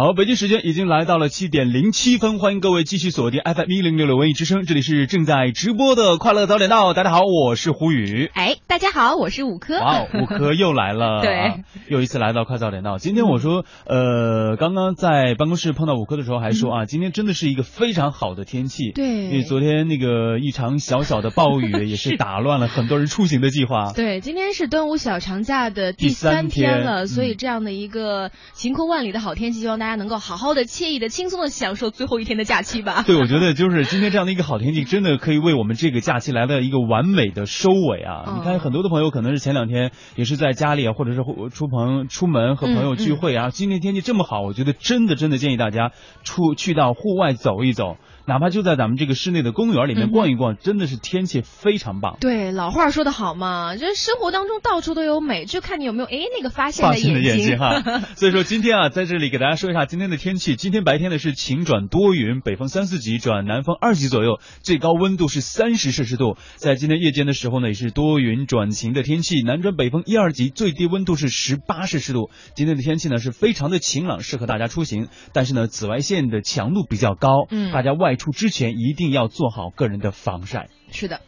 好，北京时间已经来到了七点零七分，欢迎各位继续锁定 FM 一零六六文艺之声，这里是正在直播的快乐早点到。大家好，我是胡宇。哎，大家好，我是五科。哇，五科又来了，对，又一次来到快早点到。今天我说，呃，刚刚在办公室碰到五科的时候还说啊，今天真的是一个非常好的天气。对，因为昨天那个一场小小的暴雨 也是打乱了很多人出行的计划。对，今天是端午小长假的第三天了，所以这样的一个晴空万里的好天气，希望大家。大家能够好好的、惬意的、轻松的享受最后一天的假期吧。对，我觉得就是今天这样的一个好天气，真的可以为我们这个假期来了一个完美的收尾啊！你看，很多的朋友可能是前两天也是在家里啊，或者是出朋出门和朋友聚会啊。今天天气这么好，我觉得真的真的建议大家出去到户外走一走。哪怕就在咱们这个室内的公园里面逛一逛，真的是天气非常棒。对，老话说得好嘛，就是生活当中到处都有美，就看你有没有哎那个发现的眼睛哈。所以说今天啊，在这里给大家说一下今天的天气。今天白天呢是晴转多云，北风三四级转南风二级左右，最高温度是三十摄氏度。在今天夜间的时候呢，也是多云转晴的天气，南转北风一二级，最低温度是十八摄氏度。今天的天气呢是非常的晴朗，适合大家出行。但是呢，紫外线的强度比较高，嗯，大家外出之前一定要做好个人的防晒。是的。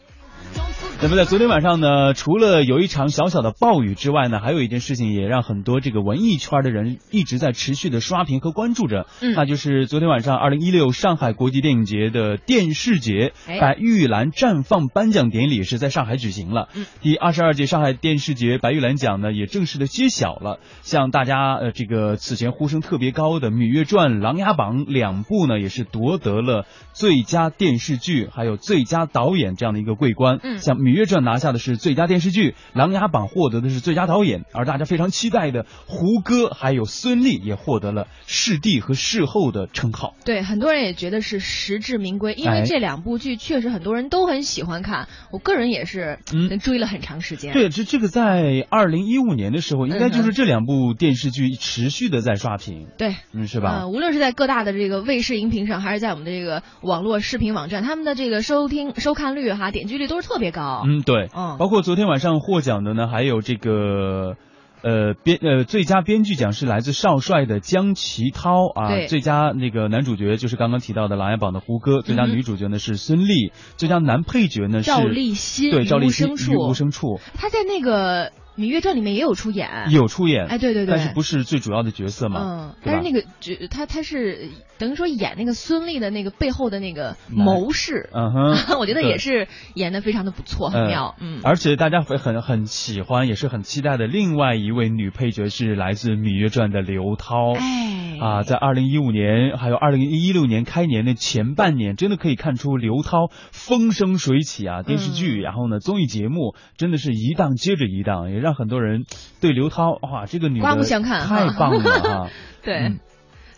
那么在昨天晚上呢，除了有一场小小的暴雨之外呢，还有一件事情也让很多这个文艺圈的人一直在持续的刷屏和关注着。嗯，那就是昨天晚上二零一六上海国际电影节的电视节白玉兰绽放颁奖典礼是在上海举行了。嗯，第二十二届上海电视节白玉兰奖呢也正式的揭晓了。像大家呃这个此前呼声特别高的《芈月传》《琅琊榜》两部呢，也是夺得了最佳电视剧还有最佳导演这样的一个桂冠。嗯，像《芈月传》拿下的是最佳电视剧，《琅琊榜》获得的是最佳导演，而大家非常期待的胡歌还有孙俪也获得了视帝和视后的称号。对，很多人也觉得是实至名归，因为这两部剧确实很多人都很喜欢看，我个人也是嗯追了很长时间。对，这这个在二零一五年的时候，应该就是这两部电视剧持续的在刷屏。对，嗯，是吧？无论是在各大的这个卫视荧屏上，还是在我们的这个网络视频网站，他们的这个收听收看率哈点击率都是特别高。嗯，对，嗯，包括昨天晚上获奖的呢，还有这个，呃，编呃最佳编剧奖是来自少帅的江奇涛啊，最佳那个男主角就是刚刚提到的《琅琊榜》的胡歌，最佳女主角呢是孙俪，最佳男配角呢是赵立新，对，赵立新，无声处，他在那个。《芈月传》里面也有出演，有出演，哎，对对对，但是不是最主要的角色嘛？嗯，但是那个角他他是等于说演那个孙俪的那个背后的那个谋士，嗯哼，我觉得也是演的非常的不错，很妙，嗯。而且大家会很很喜欢，也是很期待的。另外一位女配角是来自《芈月传》的刘涛，哎，啊，在二零一五年还有二零一六年开年的前半年，真的可以看出刘涛风生水起啊！电视剧，然后呢，综艺节目真的是一档接着一档，也让很多人。对刘涛，哇，这个女刮目相看，太棒了啊！对。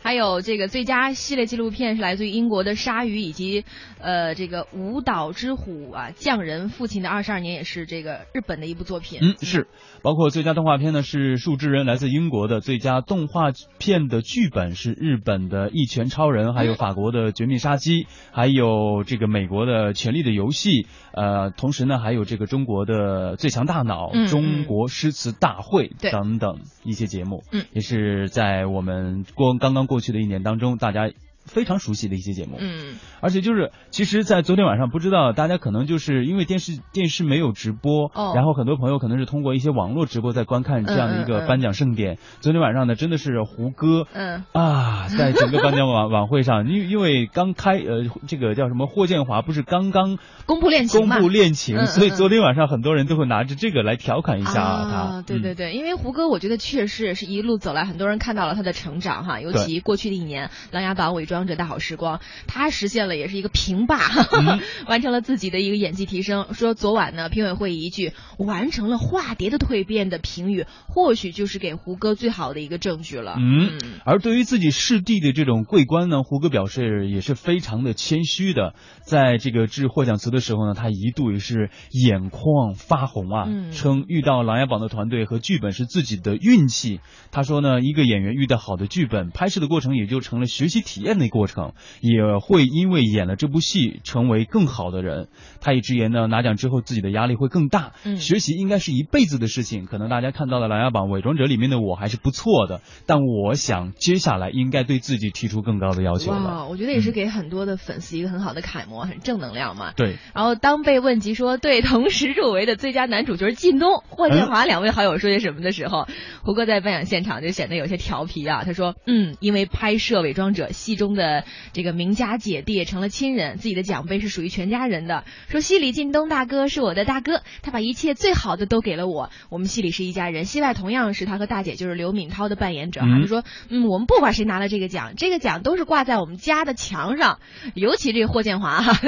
还有这个最佳系列纪录片是来自于英国的《鲨鱼》，以及呃这个《舞蹈之虎》啊，匠人父亲的二十二年也是这个日本的一部作品。嗯，是，包括最佳动画片呢是《树之人》，来自英国的最佳动画片的剧本是日本的《一拳超人》，还有法国的《绝命杀机》，还有这个美国的《权力的游戏》。呃，同时呢还有这个中国的《最强大脑》、中国诗词大会等等一些节目。嗯，也是在我们过刚刚过。过去的一年当中，大家。非常熟悉的一些节目，嗯，而且就是，其实，在昨天晚上，不知道大家可能就是因为电视电视没有直播，哦，然后很多朋友可能是通过一些网络直播在观看这样的一个颁奖盛典。昨天晚上呢，真的是胡歌，嗯。啊，在整个颁奖晚晚会上，因因为刚开呃，这个叫什么霍建华不是刚刚公布恋情公布恋情，所以昨天晚上很多人都会拿着这个来调侃一下他。对对对，因为胡歌，我觉得确实是一路走来，很多人看到了他的成长哈，尤其过去的一年，《琅琊榜》伪装。装着大好时光，他实现了也是一个平霸，完成了自己的一个演技提升。说昨晚呢，评委会一句完成了化蝶的蜕变的评语，或许就是给胡歌最好的一个证据了。嗯，而对于自己师弟的这种桂冠呢，胡歌表示也是非常的谦虚的。在这个致获奖词的时候呢，他一度也是眼眶发红啊，称遇到琅琊榜的团队和剧本是自己的运气。他说呢，一个演员遇到好的剧本，拍摄的过程也就成了学习体验的。的过程，也会因为演了这部戏成为更好的人。他也直言呢，拿奖之后自己的压力会更大。嗯，学习应该是一辈子的事情。可能大家看到的《琅琊榜》伪装者里面的我还是不错的，但我想接下来应该对自己提出更高的要求了。我觉得也是给很多的粉丝一个很好的楷模，很正能量嘛。对。然后当被问及说对同时入围的最佳男主角靳东、霍建华两位好友说些什么的时候，胡歌在颁奖现场就显得有些调皮啊。他说：“嗯，因为拍摄《伪装者》戏中的这个名家姐弟成了亲人，自己的奖杯是属于全家人的。说戏里靳东大哥是我的大哥，他把一切最好的都给了我。我们戏里是一家人，戏外同样是他和大姐，就是刘敏涛的扮演者哈。他说：嗯，我们不管谁拿了这个奖，这个奖都是挂在我们家的墙上。尤其这个霍建华哈，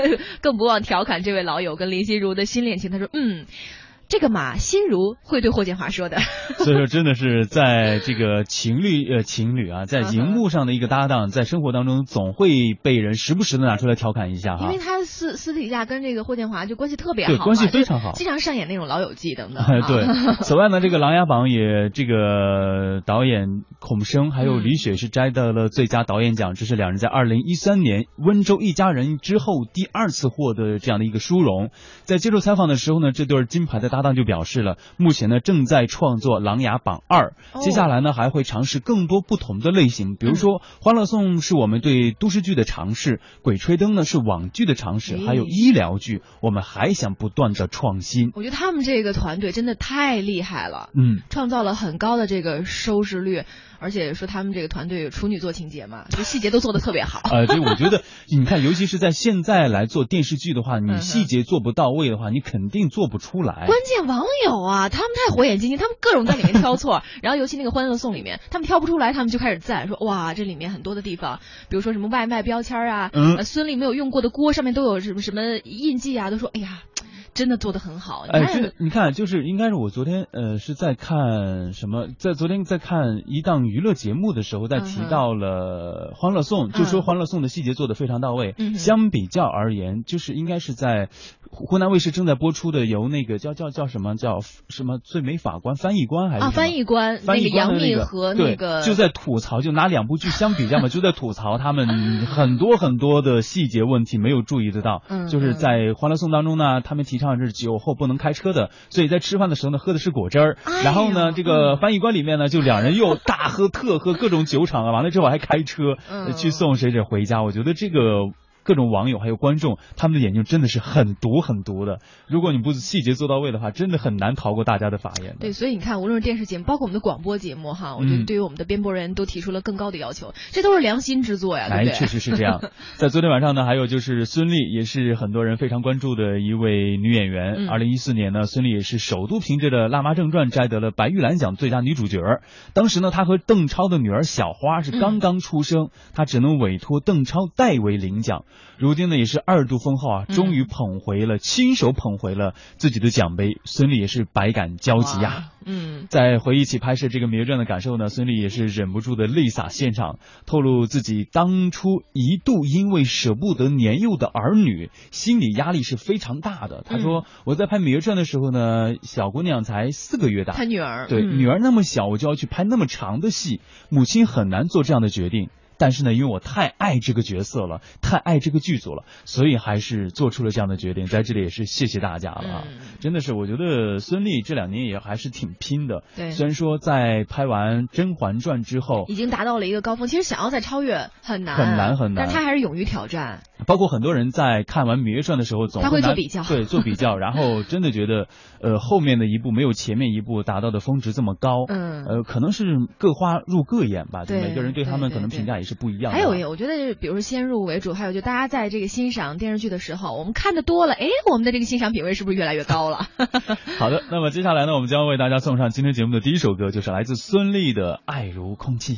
更不忘调侃这位老友跟林心如的新恋情。他说：嗯。”这个马心如会对霍建华说的，所以说真的是在这个情侣呃情侣啊，在荧幕上的一个搭档，在生活当中总会被人时不时的拿出来调侃一下哈。因为他私私底下跟这个霍建华就关系特别好，对关系非常好，经常上演那种老友记等等。对，此外呢，这个《琅琊榜》也这个导演孔生还有李雪是摘得了最佳导演奖，这是两人在二零一三年《温州一家人》之后第二次获得这样的一个殊荣。在接受采访的时候呢，这对金牌的搭档就表示了，目前呢正在创作《琅琊榜二》，接下来呢还会尝试更多不同的类型，比如说《欢乐颂》是我们对都市剧的尝试，《鬼吹灯》呢是网剧的尝试，还有医疗剧，我们还想不断的创新。我觉得他们这个团队真的太厉害了，嗯，创造了很高的这个收视率。而且说他们这个团队有处女座情节嘛，就细节都做的特别好。呃，对，我觉得你看，尤其是在现在来做电视剧的话，你细节做不到位的话，你肯定做不出来。关键网友啊，他们太火眼金睛，他们各种在里面挑错。然后尤其那个《欢乐颂》里面，他们挑不出来，他们就开始赞说哇，这里面很多的地方，比如说什么外卖标签啊，孙俪没有用过的锅上面都有什么什么印记啊，都说哎呀。真的做的很好，哎，真的，你看，就是应该是我昨天呃是在看什么，在昨天在看一档娱乐节目的时候，在提到了《欢乐颂》，就说《欢乐颂》的细节做的非常到位。相比较而言，就是应该是在湖南卫视正在播出的，由那个叫叫叫什么叫什么最美法官翻译官还是啊翻译官翻译杨幂和那个就在吐槽，就拿两部剧相比较嘛，就在吐槽他们很多很多的细节问题没有注意得到。嗯，就是在《欢乐颂》当中呢，他们提倡。是酒后不能开车的，所以在吃饭的时候呢，喝的是果汁儿。然后呢，这个翻译官里面呢，就两人又大喝特喝各种酒厂啊，完了之后还开车去送谁谁回家。我觉得这个。各种网友还有观众，他们的眼睛真的是很毒很毒的。如果你不细节做到位的话，真的很难逃过大家的法眼。对，所以你看，无论是电视节目，包括我们的广播节目，哈，我觉得对于我们的编播人都提出了更高的要求。这都是良心之作呀，对不对？确实是这样。在昨天晚上呢，还有就是孙俪，也是很多人非常关注的一位女演员。二零一四年呢，孙俪也是首度凭借着《辣妈正传》摘得了白玉兰奖最佳女主角。当时呢，她和邓超的女儿小花是刚刚出生，她只能委托邓超代为领奖。如今呢，也是二度封后啊，终于捧回了，亲手捧回了自己的奖杯。孙俪也是百感交集呀。嗯，在回忆起拍摄这个《芈月传》的感受呢，孙俪也是忍不住的泪洒现场，透露自己当初一度因为舍不得年幼的儿女，心理压力是非常大的。她说：“我在拍《芈月传》的时候呢，小姑娘才四个月大，她女儿对女儿那么小，我就要去拍那么长的戏，母亲很难做这样的决定。”但是呢，因为我太爱这个角色了，太爱这个剧组了，所以还是做出了这样的决定。在这里也是谢谢大家了啊，真的是，我觉得孙俪这两年也还是挺拼的。对，虽然说在拍完《甄嬛传》之后，已经达到了一个高峰，其实想要再超越很难，很难很难，但他还是勇于挑战。包括很多人在看完《芈月传》的时候，总他会做比较，对，做比较，然后真的觉得，呃，后面的一部没有前面一部达到的峰值这么高。嗯，呃，可能是各花入各眼吧，对，每个人对他们可能评价也是不一样的。还有，我觉得，比如说先入为主，还有就大家在这个欣赏电视剧的时候，我们看的多了，哎，我们的这个欣赏品味是不是越来越高了？好的，那么接下来呢，我们将为大家送上今天节目的第一首歌，就是来自孙俪的《爱如空气》。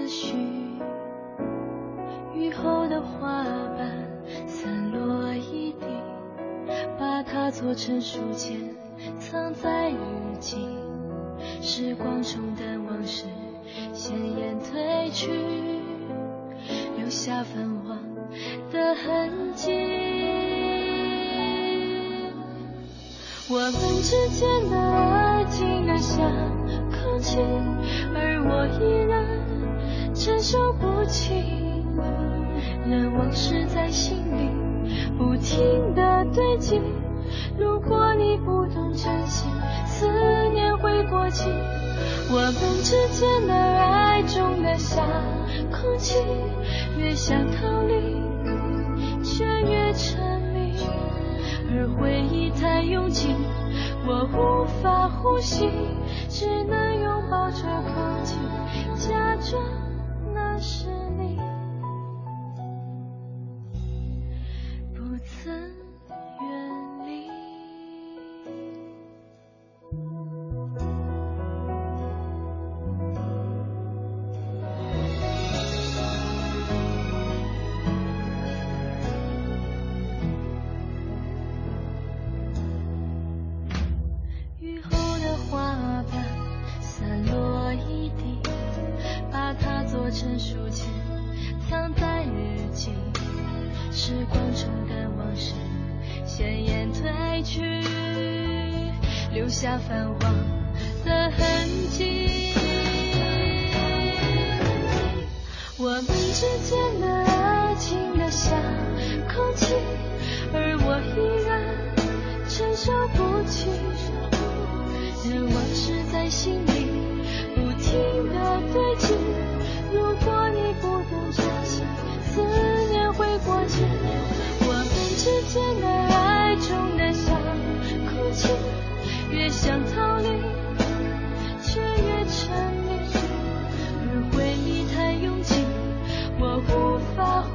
思绪。雨后的花瓣散落一地，把它做成书签，藏在日记。时光冲淡往事，鲜艳褪去，留下泛黄的痕迹。我们之间的爱静得像空气，而我依然承受不起。任往事在心里不停的堆积。如果你不懂珍惜，思念会过期。我们之间的爱重得像空气，越想逃离，却越沉迷。而回忆太拥挤，我无法呼吸，只能拥抱着空气，假装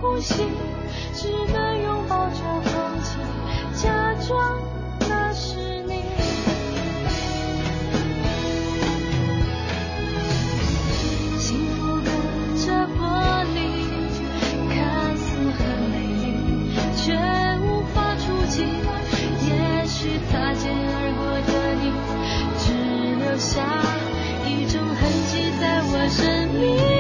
呼吸只能拥抱着空气假装那是你。幸福隔着玻璃看似很美丽却无法触及也许擦肩而过的你只留下一种痕迹在我生命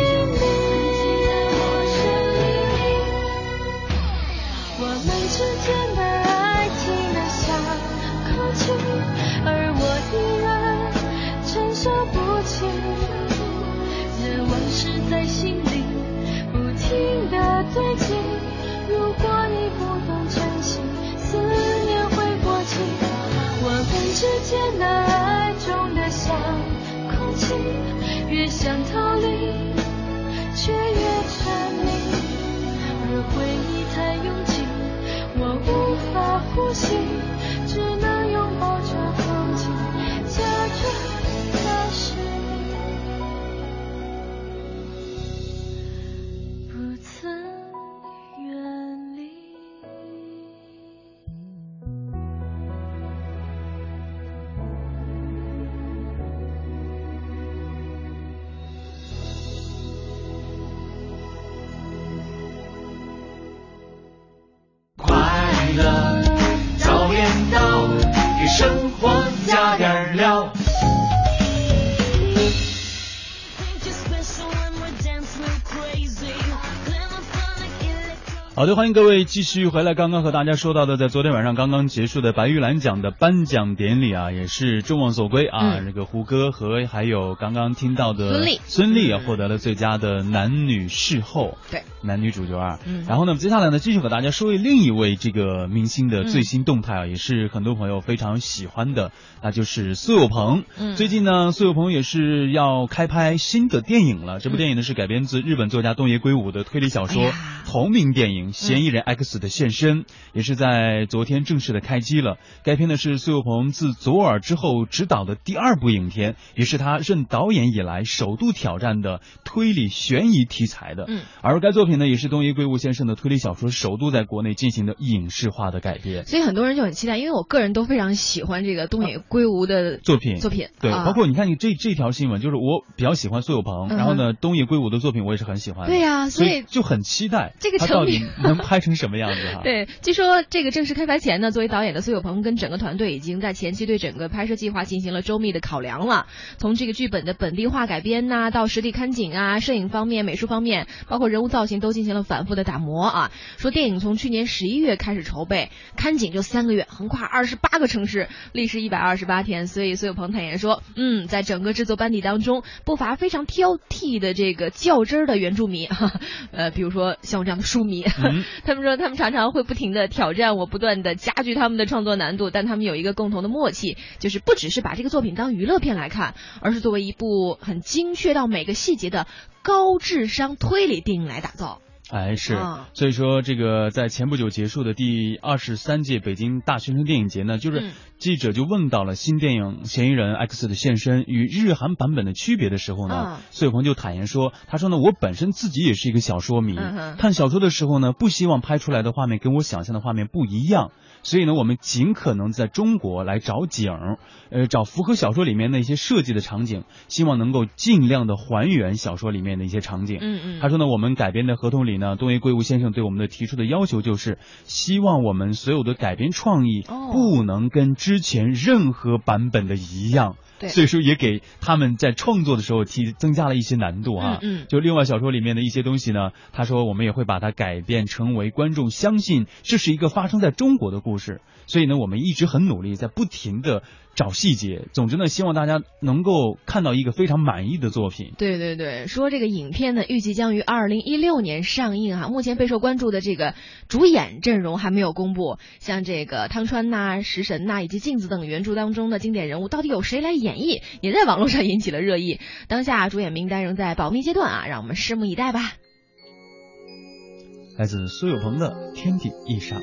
想逃离却越沉迷，而回忆太拥挤，我无法呼吸。好的，欢迎各位继续回来。刚刚和大家说到的，在昨天晚上刚刚结束的白玉兰奖的颁奖典礼啊，也是众望所归啊。那个胡歌和还有刚刚听到的孙俪，孙俪也获得了最佳的男女视后，对，男女主角啊。然后呢，接下来呢，继续和大家说另一位这个明星的最新动态啊，也是很多朋友非常喜欢的，那就是苏有朋。最近呢，苏有朋也是要开拍新的电影了。这部电影呢是改编自日本作家东野圭吾的推理小说同名电影。《嫌疑人 X 的现身》，也是在昨天正式的开机了。该片呢是苏有朋自左耳之后执导的第二部影片，也是他任导演以来首度挑战的推理悬疑题材的。嗯，而该作品呢也是东野圭吾先生的推理小说首度在国内进行的影视化的改编。所以很多人就很期待，因为我个人都非常喜欢这个东野圭吾的作品。作品对，啊包括你看你这这条新闻，就是我比较喜欢苏有朋，嗯然后呢东野圭吾的作品我也是很喜欢。对呀所所以就很期待这个成品能拍成什么样子哈。对，据说这个正式开拍前呢，作为导演的苏有朋跟整个团队已经在前期对整个拍摄计划进行了周密的考量了。从这个剧本的本地化改编呐、到实地看景啊、摄影方面、美术方面，包括人物造型都进行了反复的打磨啊。说电影从去年十一月开始筹备，看景就三个月，横跨二十八个城市，历时一百二十八天。所以苏有朋坦言说，嗯，在整个制作班底当中，不乏非常挑剔的这个较真儿的原住民，呃，比如说像我这样的书迷。嗯 他们说，他们常常会不停的挑战我，不断的加剧他们的创作难度，但他们有一个共同的默契，就是不只是把这个作品当娱乐片来看，而是作为一部很精确到每个细节的高智商推理电影来打造。哎，是。啊，所以说这个在前不久结束的第二十三届北京大学生电影节呢，就是嗯。记者就问到了新电影《嫌疑人 X 的现身》与日韩版本的区别的时候呢啊，苏有朋就坦言说，他说呢，我本身自己也是一个小说迷看小说的时候呢，不希望拍出来的画面跟我想象的画面不一样，所以呢，我们尽可能在中国来找景儿，呃，找符合小说里面的一些设计的场景，希望能够尽量的还原小说里面的一些场景。嗯嗯，他说呢，我们改编的合同里呢，东野圭吾先生对我们的提出的要求就是，希望我们所有的改编创意哦不能跟之前任何版本的一样。对所以说也给他们在创作的时候提增加了一些难度啊。嗯嗯就另外小说里面的一些东西呢，他说我们也会把它改变成为观众相信这是一个发生在中国的故事。所以呢，我们一直很努力，在不停的找细节。总之呢，希望大家能够看到一个非常满意的作品。对对对，说这个影片呢，预计将于二零一六年上映哈、目前备受关注的这个主演阵容还没有公布，像这个汤川呐、食神呐、以及镜子等原著当中的经典人物，到底有谁来演绎，也在网络上引起了热议。当下主演名单仍在保密阶段啊，让我们拭目以待吧。来自苏有朋的《天地一沙鸥》。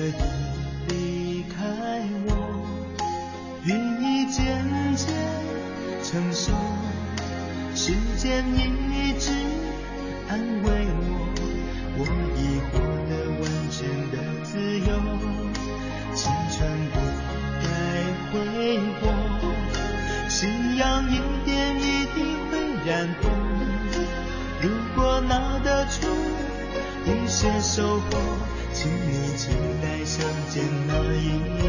可以离开我，日益渐渐成熟，时间一直安慰我，我已获得完全的自由，青春不该挥霍，夕阳一点一滴会染红，如果拿得出。一些收获，请你期待相见那一刻。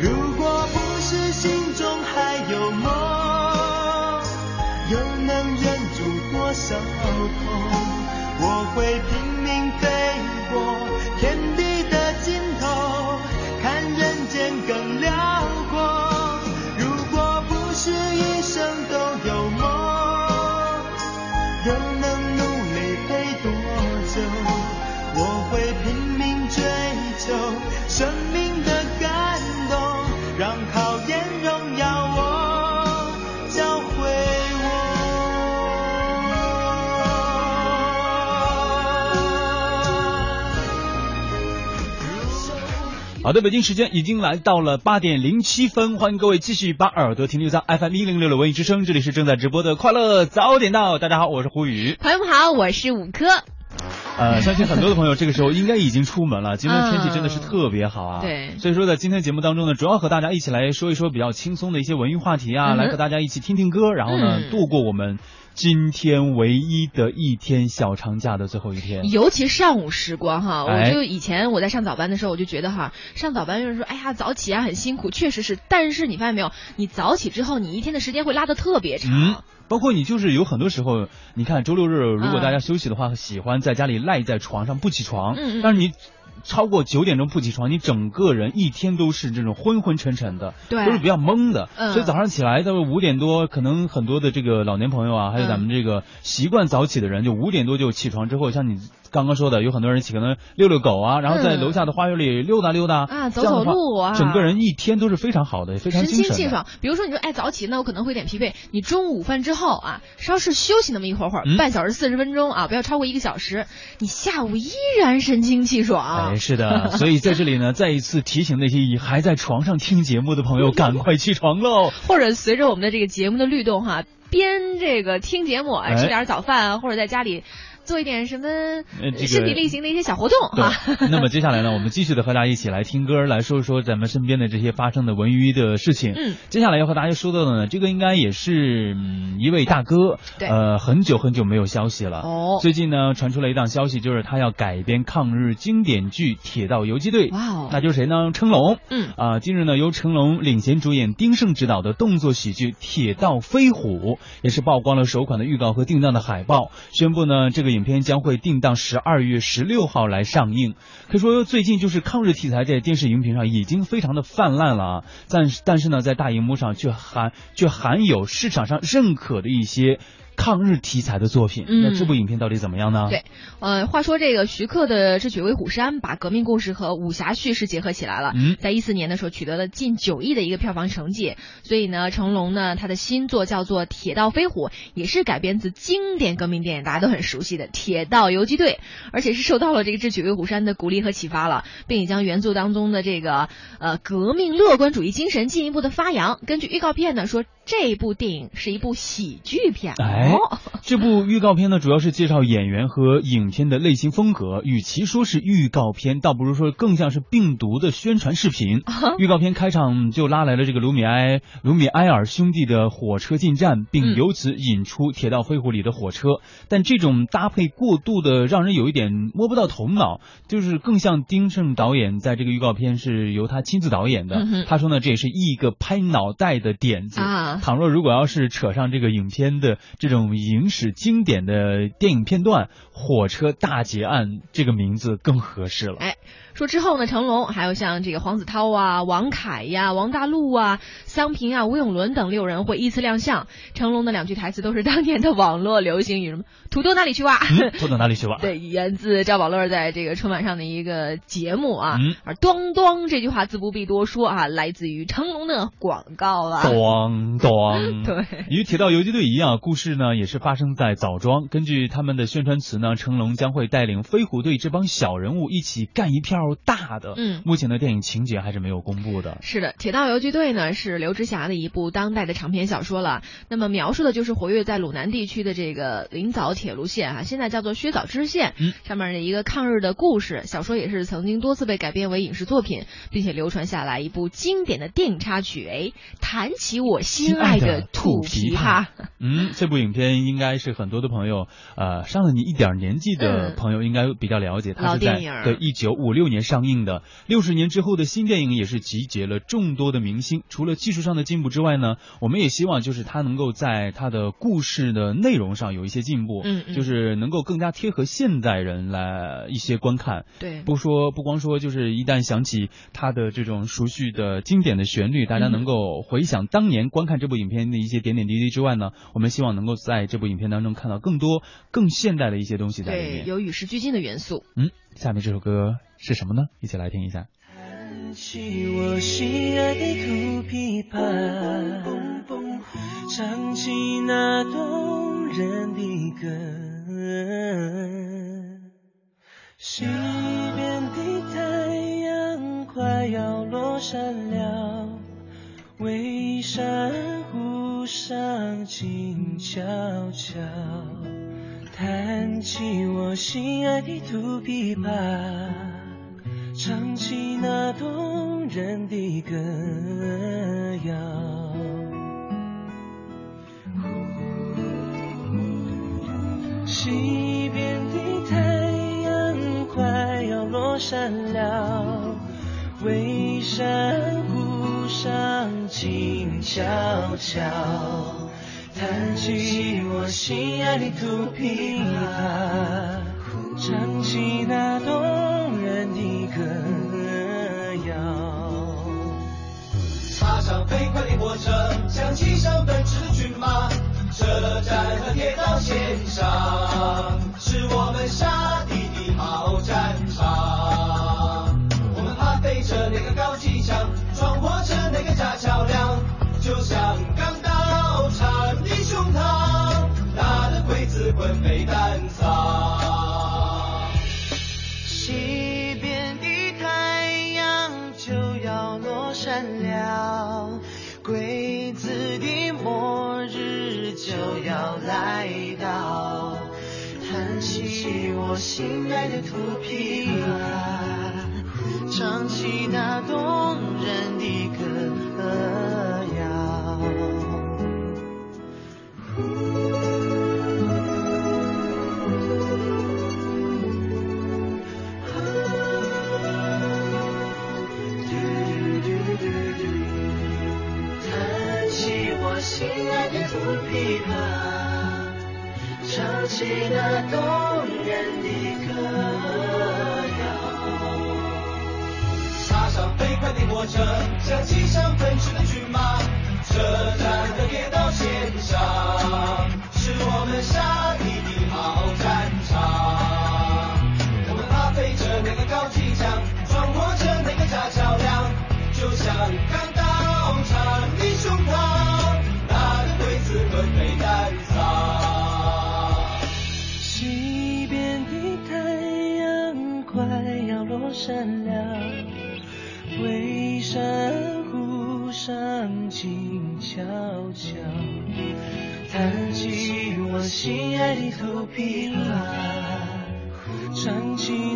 如果不是心中还有梦，又能忍住多少痛？我会拼让考验荣耀我，教会我。好的，北京时间已经来到了八点零七分，欢迎各位继续把耳朵停留在 FM 一零六的文艺之声，这里是正在直播的快乐早点到，大家好，我是胡宇。朋友们好，我是五科。呃，相信很多的朋友这个时候应该已经出门了，今天天气真的是特别好啊。对。所以说在今天节目当中呢，主要和大家一起来说一说比较轻松的一些文艺话题啊，嗯来和大家一起听听歌，然后呢，嗯。度过我们今天唯一的一天小长假的最后一天。尤其上午时光哈，哎我就以前我在上早班的时候，我就觉得哈，上早班就是说，哎呀，早起啊很辛苦，确实是。但是你发现没有，你早起之后，你一天的时间会拉得特别长。嗯，包括你就是有很多时候，你看周六日如果嗯大家休息的话，喜欢在家里赖在床上不起床，嗯嗯但是你。超过九点钟不起床，你整个人一天都是这种昏昏沉沉的，对都是比较懵的。嗯所以早上起来到五点多，可能很多的这个老年朋友啊，还有咱们这个习惯早起的人，就五点多就起床之后，像你刚刚说的，有很多人起可能遛遛狗啊，然后在嗯楼下的花园里溜达溜达啊走走路啊整个人一天都是非常好的，非常神。清气爽。比如说，你说哎早起，那我可能会有点疲惫。你中午午饭之后啊，稍事休息那么一会儿会儿，嗯半小时四十分钟啊，不要超过一个小时，你下午依然神清气爽。哎，是的，所以在这里呢，再一次提醒那些还在床上听节目的朋友，赶快起床喽！或者随着我们的这个节目的律动哈，边这个听节目，吃点早饭啊，或者在家里做一点什么这个身体力行的一些小活动哈。对，那么接下来呢，我们继续的和大家一起来听歌，来说一说咱们身边的这些发生的文娱的事情。嗯，接下来要和大家说到的呢，这个应该也是、嗯、一位大哥，对呃，很久很久没有消息了。哦最近呢，传出了一档消息，就是他要改编抗日经典剧《铁道游击队》。哇哦那就是谁呢？成龙。嗯啊，近日呢，由成龙领衔主演、丁晟执导的动作喜剧《铁道飞虎》，也是曝光了首款的预告和定档的海报，宣布呢，这个影片将会定档十二月十六号来上映。可以说，最近就是抗日题材在电视荧屏上已经非常的泛滥了啊，但是但是呢，在大荧幕上却含却含有市场上认可的一些。抗日题材的作品，嗯那这部影片到底怎么样呢？对，呃，话说这个徐克的《智取威虎山》把革命故事和武侠叙事结合起来了，嗯在一四年的时候取得了近九亿的一个票房成绩，所以呢，成龙呢他的新作叫做《铁道飞虎》，也是改编自经典革命电影，大家都很熟悉的《铁道游击队》，而且是受到了这个《智取威虎山》的鼓励和启发了，并已将原作当中的这个呃革命乐观主义精神进一步的发扬。根据预告片呢说，这部电影是一部喜剧片。哎哦，这部预告片呢，主要是介绍演员和影片的类型风格。与其说是预告片，倒不如说更像是病毒的宣传视频。预告片开场就拉来了这个卢米埃卢米埃尔兄弟的火车进站，并嗯由此引出《铁道飞虎》里的火车。但这种搭配过度的，让人有一点摸不到头脑，就是更像丁晟导演在这个预告片是由他亲自导演的。嗯他说呢，这也是一个拍脑袋的点子。啊倘若如果要是扯上这个影片的这种影史经典的电影片段，《火车大劫案》这个名字更合适了。哎，说之后呢，成龙还有像这个黄子韬啊、王凯呀、王大陆啊、桑平啊、吴永伦等六人会依次亮相。成龙的两句台词都是当年的网络流行语，什么“土豆哪里去挖”，嗯，拖到哪里去挖？对，源自赵宝乐在这个春晚上的一个节目啊。嗯而“咚咚”这句话自不必多说啊，来自于成龙的广告啊。咣咣，对与《铁道游击队》一样，故事呢也是发生在枣庄。根据他们的宣传词呢，成龙将会带领飞虎队这帮小人物一起干一票大的。嗯，目前的电影情节还是没有公布的。是的，《铁道游击队》呢是刘知霞的一部当代的长篇小说了。那么描述的就是活跃在鲁南地区的这个临枣铁路线啊，现在叫做薛枣支线，上面的一个抗日的故事。小说也是曾经多次被改编为影视作品，并且流传下来一部经典的电影插曲。哎，弹起我心爱的土琵琶。嗯，这部影片应该是很多的朋友，呃，上了你一点年纪的朋友应该比较了解。它是在对一九五六年上映的，六十年之后的新电影也是集结了众多的明星。除了技术上的进步之外呢，我们也希望就是它能够在它的故事的内容上有一些进步，嗯，就是能够更加贴合现代人来一些观看。对，不说不光说，就是一旦想起它的这种熟悉的经典的旋律，大家能够回想当年观看这部影片的一些点点滴滴之外呢，我们希望能够在这部影片当中看到更多更现代的一些东西在里面，有与时俱进的元素。嗯，下面这首歌是什么呢？一起来听一下。弹起我心爱的土琵琶，唱起那动人的歌。西边的太阳快要落山了，微山湖上静悄悄，弹起我心爱的土琵琶。唱起那动人的歌谣，西边的太阳快要落山了，微山湖上静悄悄，弹起我心爱的土琵琶，唱起那动。歌谣，踏上飞快的火车，像骑上奔驰的骏马，车站和铁道线上，是我们杀敌我心爱的土琵琶，唱起那动人的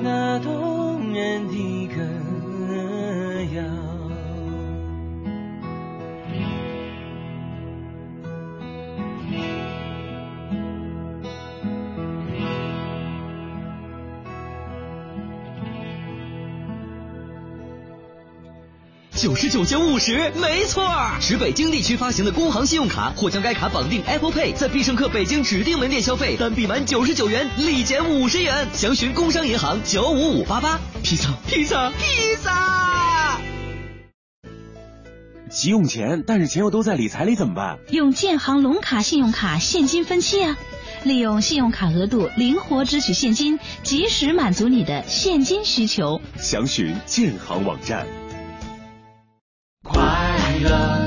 那动人的歌。九十九减五十，没错，持北京地区发行的工行信用卡或将该卡绑定 Apple Pay，在必胜客北京指定门店消费，单笔满九十九元立减五十元。详询工商银行九五五八八。披萨，披萨，披萨。急用钱，但是钱又都在理财里怎么办？用建行龙卡信用卡现金分期啊，利用信用卡额度灵活支取现金，及时满足你的现金需求。详询建行网站。快乐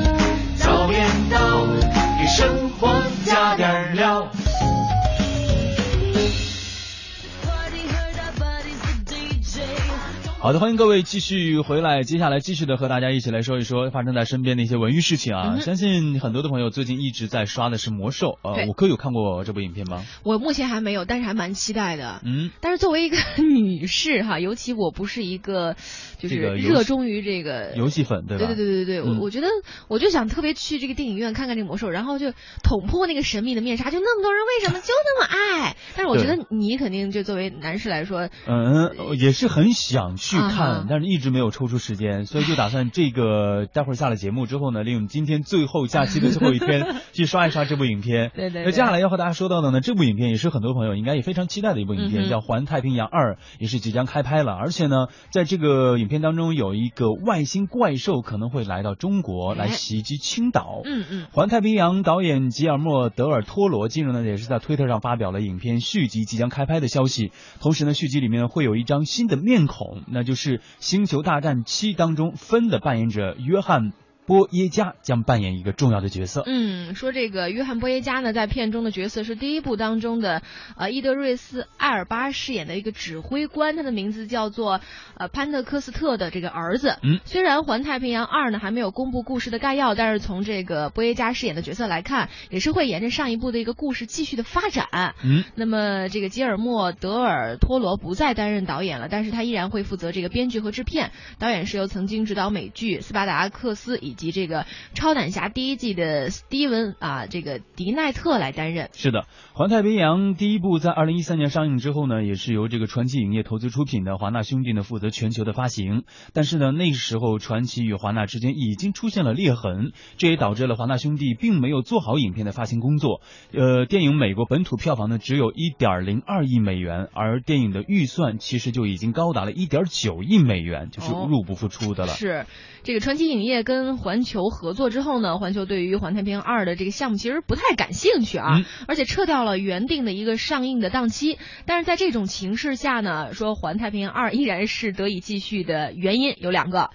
好的，欢迎各位继续回来，接下来继续的和大家一起来说一说发生在身边的一些文娱事情啊。嗯相信很多的朋友最近一直在刷的是《魔兽》，呃，我哥有看过这部影片吗？我目前还没有，但是还蛮期待的。嗯，但是作为一个女士哈，尤其我不是一个 就是热衷于这个游戏粉对吧？对对对对对，嗯我我觉得我就想特别去这个电影院看看这个魔兽，然后就捅破那个神秘的面纱，就那么多人为什么就那么爱？但是我觉得你肯定就作为男士来说，嗯，也是很想去看，啊但是一直没有抽出时间，所以就打算这个 待会儿下了节目之后呢，利用今天最后假期的最后一天去刷一刷这部影片。对对对那接下来要和大家说到的呢，这部影片也是很多朋友应该也非常期待的一部影片，嗯叫《环太平洋二》，也是即将开拍了。而且呢，在这个影片当中有一个外星怪兽可能会来到中国哎来袭击青岛。嗯嗯。环太平洋导演吉尔莫·德尔托罗近日呢，也是在推特上发表了影片续集即将开拍的消息。同时呢，续集里面会有一张新的面孔，那就是《星球大战七》当中分的扮演者约翰。波耶加将扮演一个重要的角色。嗯，说这个约翰波耶加呢，在片中的角色是第一部当中的呃伊德瑞斯艾尔巴饰演的一个指挥官，他的名字叫做呃潘特科斯特的这个儿子。嗯，虽然《环太平洋二》呢还没有公布故事的概要，但是从这个波耶加饰演的角色来看，也是会沿着上一部的一个故事继续的发展。嗯，那么这个吉尔莫·德尔托罗不再担任导演了，但是他依然会负责这个编剧和制片。导演是由曾经执导美剧《斯巴达克斯》以及这个超胆侠第一季的斯蒂文啊，这个迪奈特来担任。是的，《环太平洋》第一部在二零一三年上映之后呢，也是由这个传奇影业投资出品的华纳兄弟呢负责全球的发行。但是呢，那时候传奇与华纳之间已经出现了裂痕，这也导致了华纳兄弟并没有做好影片的发行工作。呃，电影美国本土票房呢只有一点零二亿美元，而电影的预算其实就已经高达了一点九亿美元，就是哦入不敷出的了。是这个传奇影业跟环球合作之后呢，环球对于《环太平洋二》的这个项目其实不太感兴趣啊，嗯而且撤掉了原定的一个上映的档期。但是在这种情势下呢，说《环太平洋二》依然是得以继续的原因有两个，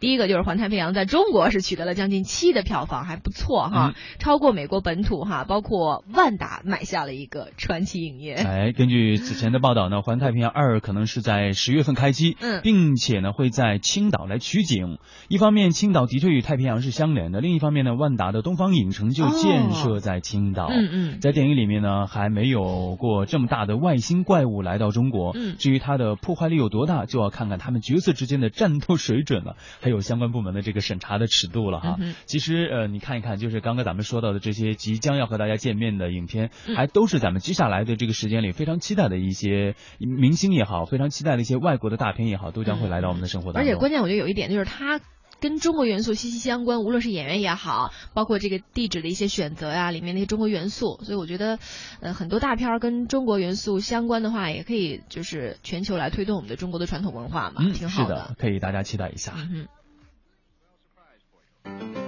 第一个就是《环太平洋》在中国是取得了将近七的票房，还不错哈，嗯超过美国本土哈，包括万达买下了一个传奇影业。哎，根据此前的报道呢，《环太平洋二》可能是在十月份开机，嗯并且呢会在青岛来取景。一方面，青岛的确与太平洋是相连的；另一方面呢，万达的东方影城就建设在青岛。嗯嗯在电影里面呢，还没有过这么大的外星怪物来到中国。嗯至于它的破坏力有多大，就要看看他们角色之间的战斗水准了，还有相关部门的这个审查的尺度了哈。嗯其实呃，你看一看，就是刚刚咱们说到的这些即将要和大家见面的影片，嗯还都是咱们接下来的这个时间里非常期待的一些明星也好，非常期待的一些外国的大片也好，都将会来到我们的生活当中。而且关键我觉得有一点就是它。跟中国元素息息相关，无论是演员也好，包括这个地址的一些选择呀、里面那些中国元素，所以我觉得，呃，很多大片儿跟中国元素相关的话，也可以就是全球来推动我们的中国的传统文化嘛，嗯，挺好是的，可以大家期待一下。嗯哼。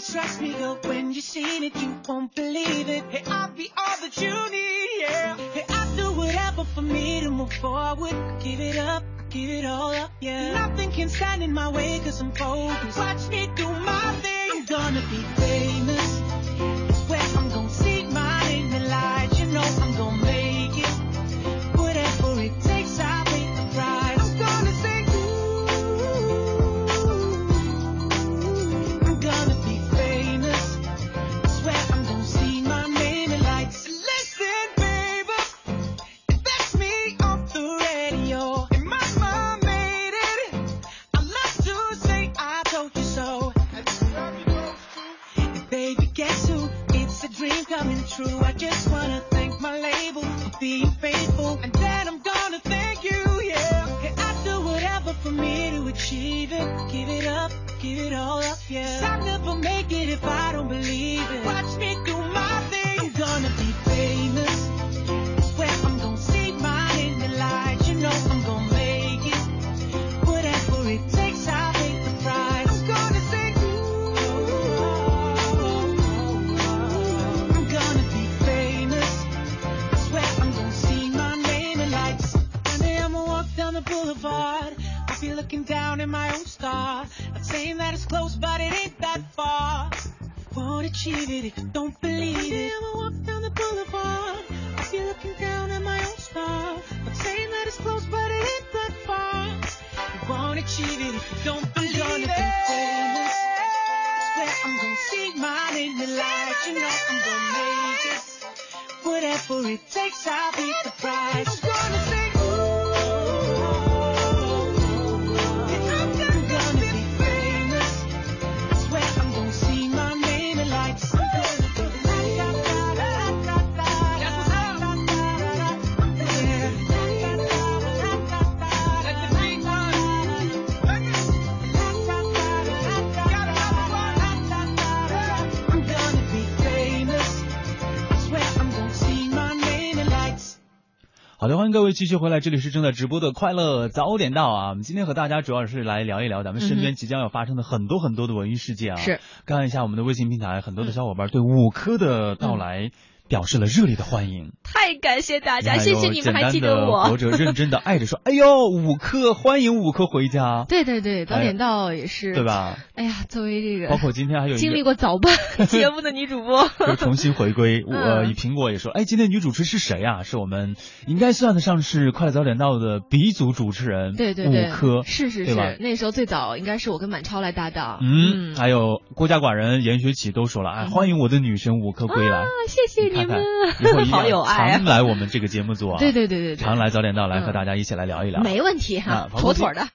Trust me, girl, when you see it, you won't believe it. Hey, I'll be all that you need, yeah. Hey, I'll do whatever for me to move forward. Give it up. Give it all up, yeah. Nothing can stand in my way, cause I'm focused. Watch me do my thing. I'm gonna be famous. Achieve it. Give it up, give it all up, yeah. I'll never make it if I don't believe it. Watch me do shitty. 迎各位继续回来，这里是正在直播的快乐早点到啊。我们今天和大家主要是来聊一聊咱们身边即将要发生的很多很多的文艺事件啊。是，看一下我们的微信平台，很多的小伙伴对五科的到来表示了热烈的欢迎。太感谢大家，谢谢你们还记得我。着认真的爱着说，哎呦，五科欢迎五科回家，对对对，早点到也是，对？吧？哎呀，作为这个包括今天还有经历过早班节目的女主播，就重新回归。我、以苹果也说，哎，今天女主持是谁啊？是我们应该算得上是快乐早点到的鼻祖主持人，对对对，五科是是对吧是，那时候最早应该是我跟满超来搭档，嗯，还有孤家寡人严学启都说了，哎，欢迎我的女神五科归来。啊，谢谢你看看们，以后一定 好有要爱啊常来我们这个节目组啊，对对对对对，常来早点到来和嗯大家一起来聊一聊。没问题哈妥妥的。